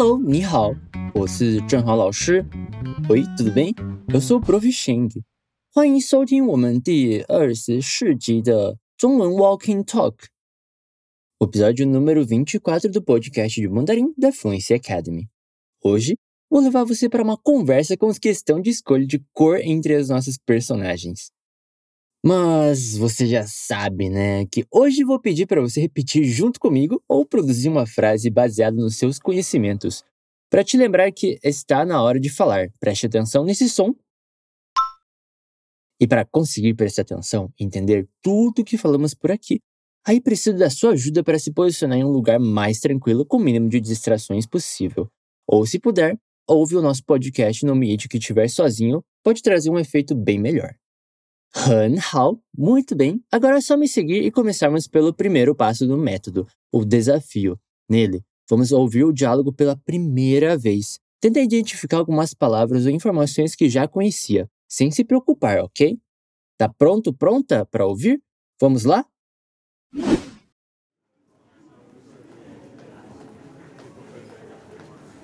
Hello，你好，我是正好老师。Oi, tudo bem? Eu sou o Prof. Sheng。欢迎收听我们第二十四集的中文 Walking Talk，o episódio número 24 do podcast de mandarim da Fluency Academy. Hoje vou levar você para uma conversa com questão de escolha de cor entre as nossas personagens. Mas você já sabe, né, que hoje vou pedir para você repetir junto comigo ou produzir uma frase baseada nos seus conhecimentos, para te lembrar que está na hora de falar. Preste atenção nesse som. E para conseguir prestar atenção e entender tudo que falamos por aqui, aí preciso da sua ajuda para se posicionar em um lugar mais tranquilo com o mínimo de distrações possível. Ou se puder, ouve o nosso podcast no ambiente que estiver sozinho, pode trazer um efeito bem melhor. 很好, muito bem. Agora é só me seguir e começarmos pelo primeiro passo do método, o desafio. Nele, vamos ouvir o diálogo pela primeira vez. Tenta identificar algumas palavras ou informações que já conhecia, sem se preocupar, ok? Tá pronto, pronta para ouvir? Vamos lá?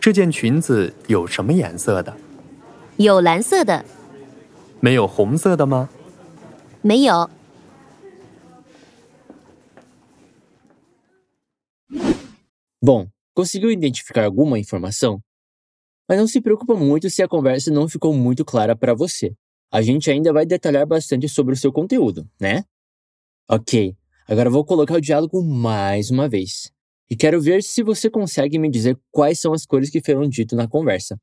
这件裙子有什么颜色的？有蓝色的，没有红色的吗？ 没有。Bom, conseguiu identificar alguma informação? Mas não se preocupa muito se a conversa não ficou muito clara para você. A gente ainda vai detalhar bastante sobre o seu conteúdo, né? Ok, agora vou colocar o diálogo mais uma vez. E quero ver se você consegue me dizer quais são as cores que foram ditas na conversa.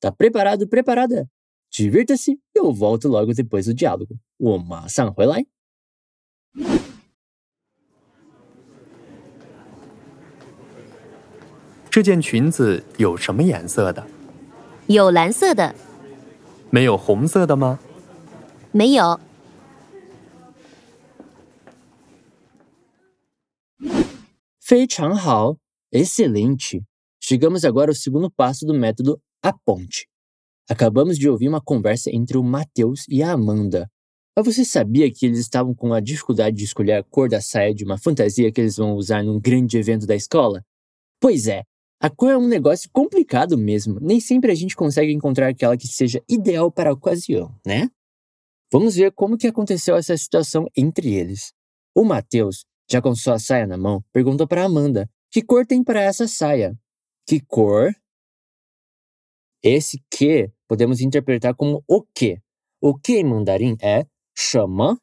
Tá preparado, preparada? Divirta-se e eu volto logo depois do diálogo. 我马上回来。这件裙子有什么颜色的？有蓝色的，没有红色的吗？没有。 非常好，excelente. Chegamos agora ao segundo passo do método A Ponte. Acabamos de ouvir uma conversa entre o Matheus e a Amanda. Mas você sabia que eles estavam com a dificuldade de escolher a cor da saia de uma fantasia que eles vão usar num grande evento da escola? Pois é, a cor é um negócio complicado mesmo. Nem sempre a gente consegue encontrar aquela que seja ideal para a ocasião, né? Vamos ver como que aconteceu essa situação entre eles. O Matheus, já com sua saia na mão, perguntou para Amanda: "Que cor tem para essa saia?" Que cor? Esse que podemos interpretar como o que. O que em mandarim é chama.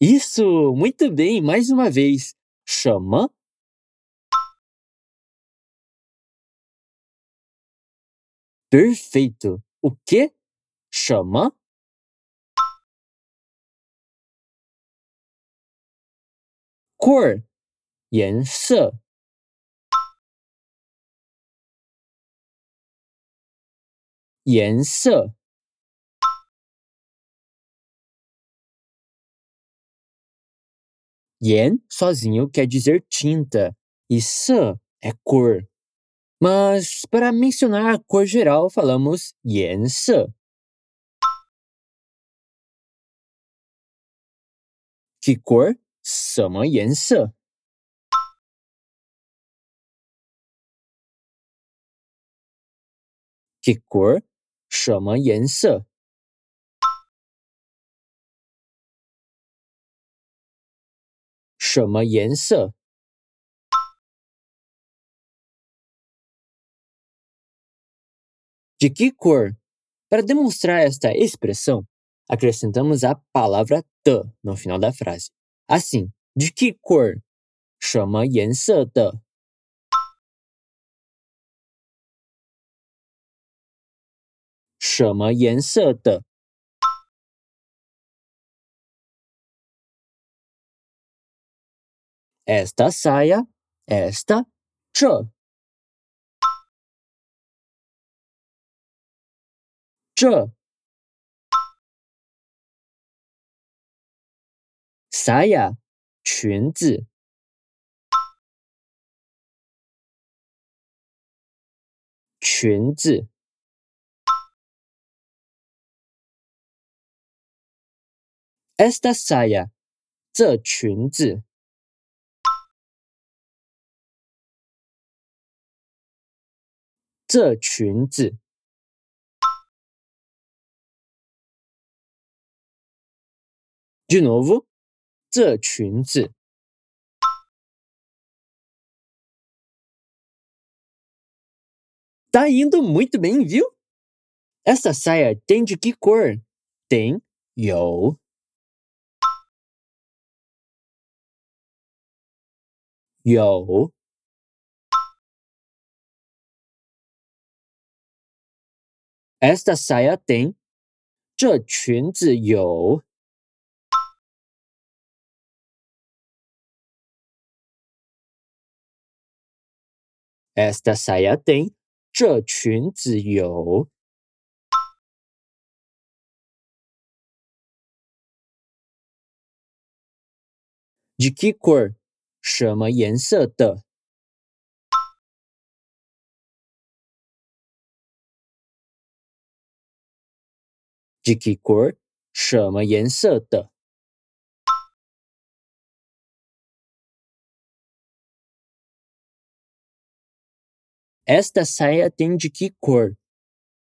Isso, muito bem, mais uma vez. Chama. Perfeito. O que? Chama. Cor. 颜色颜色。Yen sozinho quer dizer tinta e san é cor. Mas para mencionar a cor geral, falamos yen se. Que cor? Sama yen se. Que cor? 什么颜色?什么颜色? De que cor? Para demonstrar esta expressão, acrescentamos a palavra de no final da frase. Assim, de que cor? 什么颜色的? 什么颜色的? Esta saia, esta, 这。这 saia 裙子，裙子。esta saia, 这裙子。这裙子。De novo, tá indo muito bem, viu? Essa saia tem de que cor? Tem, 有有。Esta saia tem，这裙子有。Esta saia tem，这裙子有。De que cor？什么颜色的？吉吉果儿什么颜色的？Esta saia d i n g i k i k o r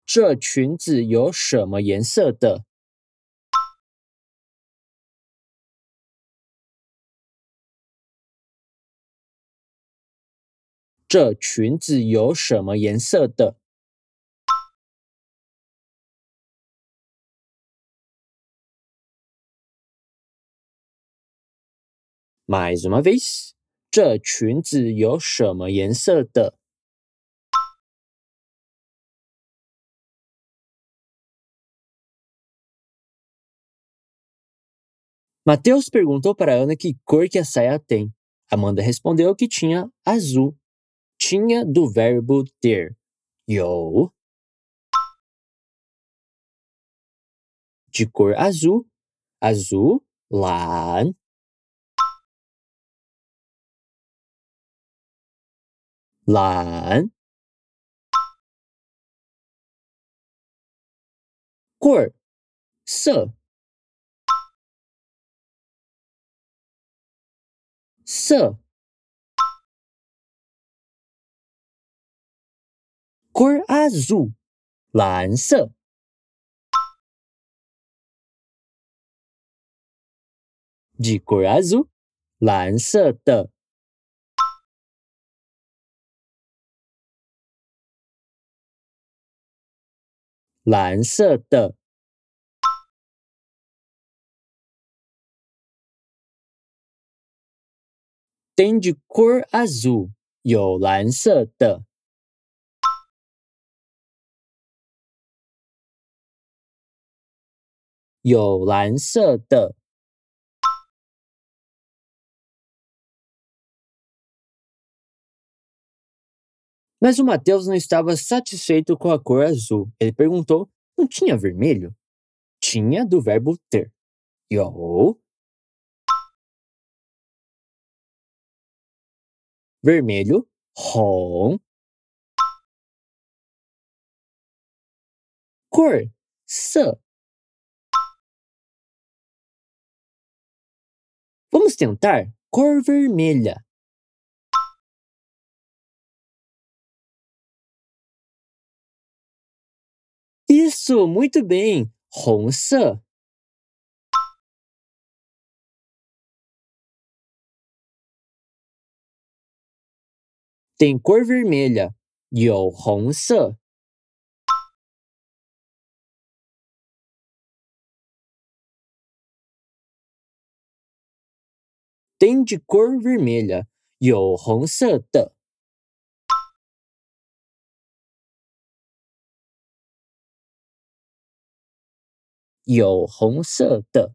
这裙子有什么颜色的？这裙子有什么颜色的？Mais uma vez，这裙子有什么颜色的？Mateus perguntou para Ana que cor que a saia tem. Amanda respondeu que tinha azul. tinha do verbo ter. Eu. De cor azul. Azul. Lan. Lan. Cor. Sơ. Sơ. Cor azul, 蓝色。De cor azul, 蓝色的。蓝色的。Tem de cor azul，有蓝色的。有蓝色的。Mas o Mateus não estava satisfeito com a cor azul. Ele perguntou: não tinha vermelho? Tinha do verbo ter. Eu. Vermelho, hong. Cor, se. Vamos tentar cor vermelha. Isso, muito bem. 红色 tem cor vermelha. 有红色 tem de cor vermelha, 有红色的。有红色的。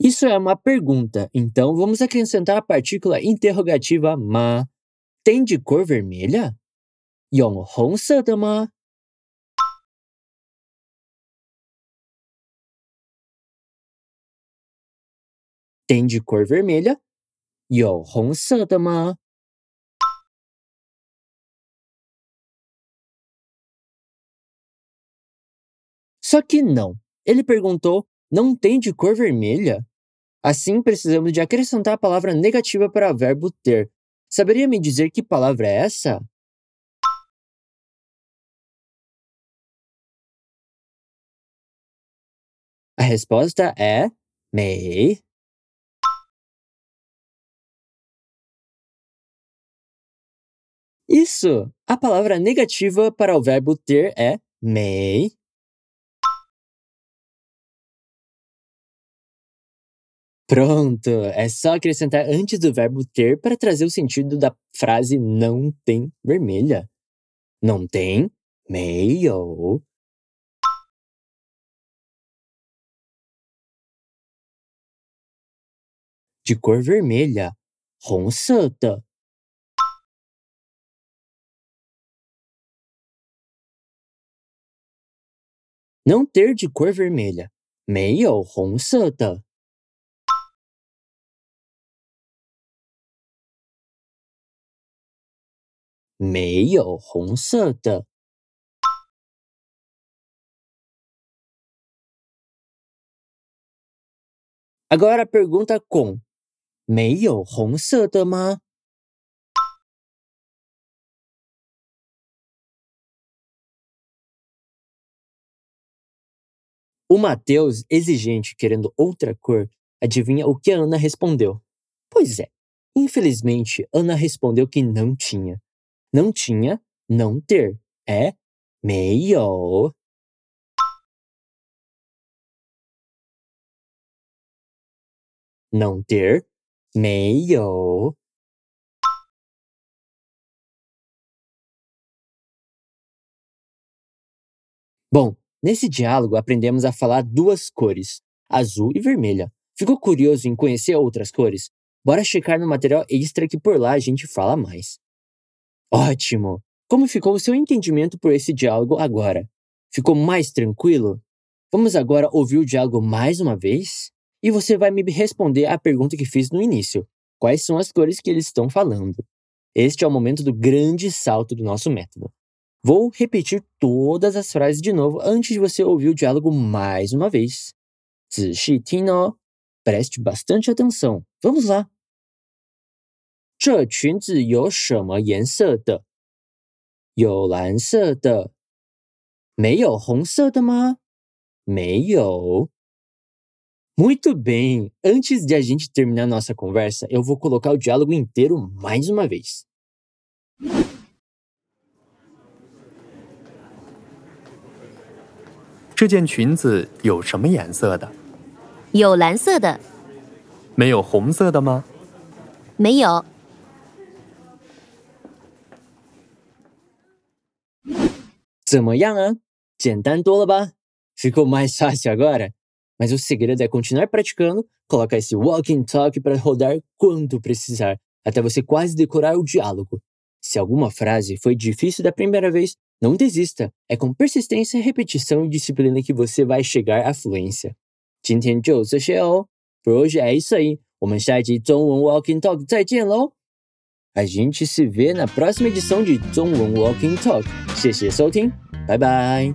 Isso é uma pergunta, então vamos acrescentar a partícula interrogativa ma. Tem de cor vermelha? 有红色的吗 ？tem de cor vermelha? 有红色的吗？Só que não. Ele perguntou: não tem de cor vermelha? Assim, precisamos de acrescentar a palavra negativa para o verbo ter. Saberia me dizer que palavra é essa? A resposta é may. Isso! A palavra negativa para o verbo ter é may. Pronto! É só acrescentar antes do verbo ter para trazer o sentido da frase não tem vermelha. Não tem, meio. De cor vermelha, 红色的。 Não ter de cor vermelha, 没有红色的。没有红色的。Agora a pergunta com 没有红色的吗 O Matheus, exigente, querendo outra cor, adivinha o que a Ana respondeu. Pois é, infelizmente, Ana respondeu que não tinha. Não tinha, não ter. É meio. Não ter, meio. Bom, Nesse diálogo, aprendemos a falar duas cores, azul e vermelha. Ficou curioso em conhecer outras cores? Bora checar no material extra que por lá a gente fala mais. Ótimo! Como ficou o seu entendimento por esse diálogo agora? Ficou mais tranquilo? Vamos agora ouvir o diálogo mais uma vez? E você vai me responder a pergunta que fiz no início: quais são as cores que eles estão falando? Este é o momento do grande salto do nosso método. Vou repetir todas as frases de novo antes de você ouvir o diálogo mais uma vez. 仔细听哦, preste bastante atenção. Vamos lá. 这裙子有什么颜色的？有蓝色的。没有红色的吗？没有。Muito bem! Antes de a gente terminar nossa conversa, eu vou colocar o diálogo inteiro mais uma vez. 这件裙子有什么颜色的？有蓝色的。没有红色的吗？没有。怎么样啊？简单多了吧？Ficou mais fácil agora? Mas o segredo é continuar praticando, colocar esse walking talk para rodar quando precisar, até você quase decorar o diálogo. Se alguma frase foi difícil da primeira vez, não desista. É com persistência, repetição e disciplina que você vai chegar à fluência. 今天就这些哦。Por hoje é isso aí. 我们下一集中文 Walking Talk 再见喽！a gente se vê na próxima edição de 中文 Walking Talk。谢谢收听，拜拜。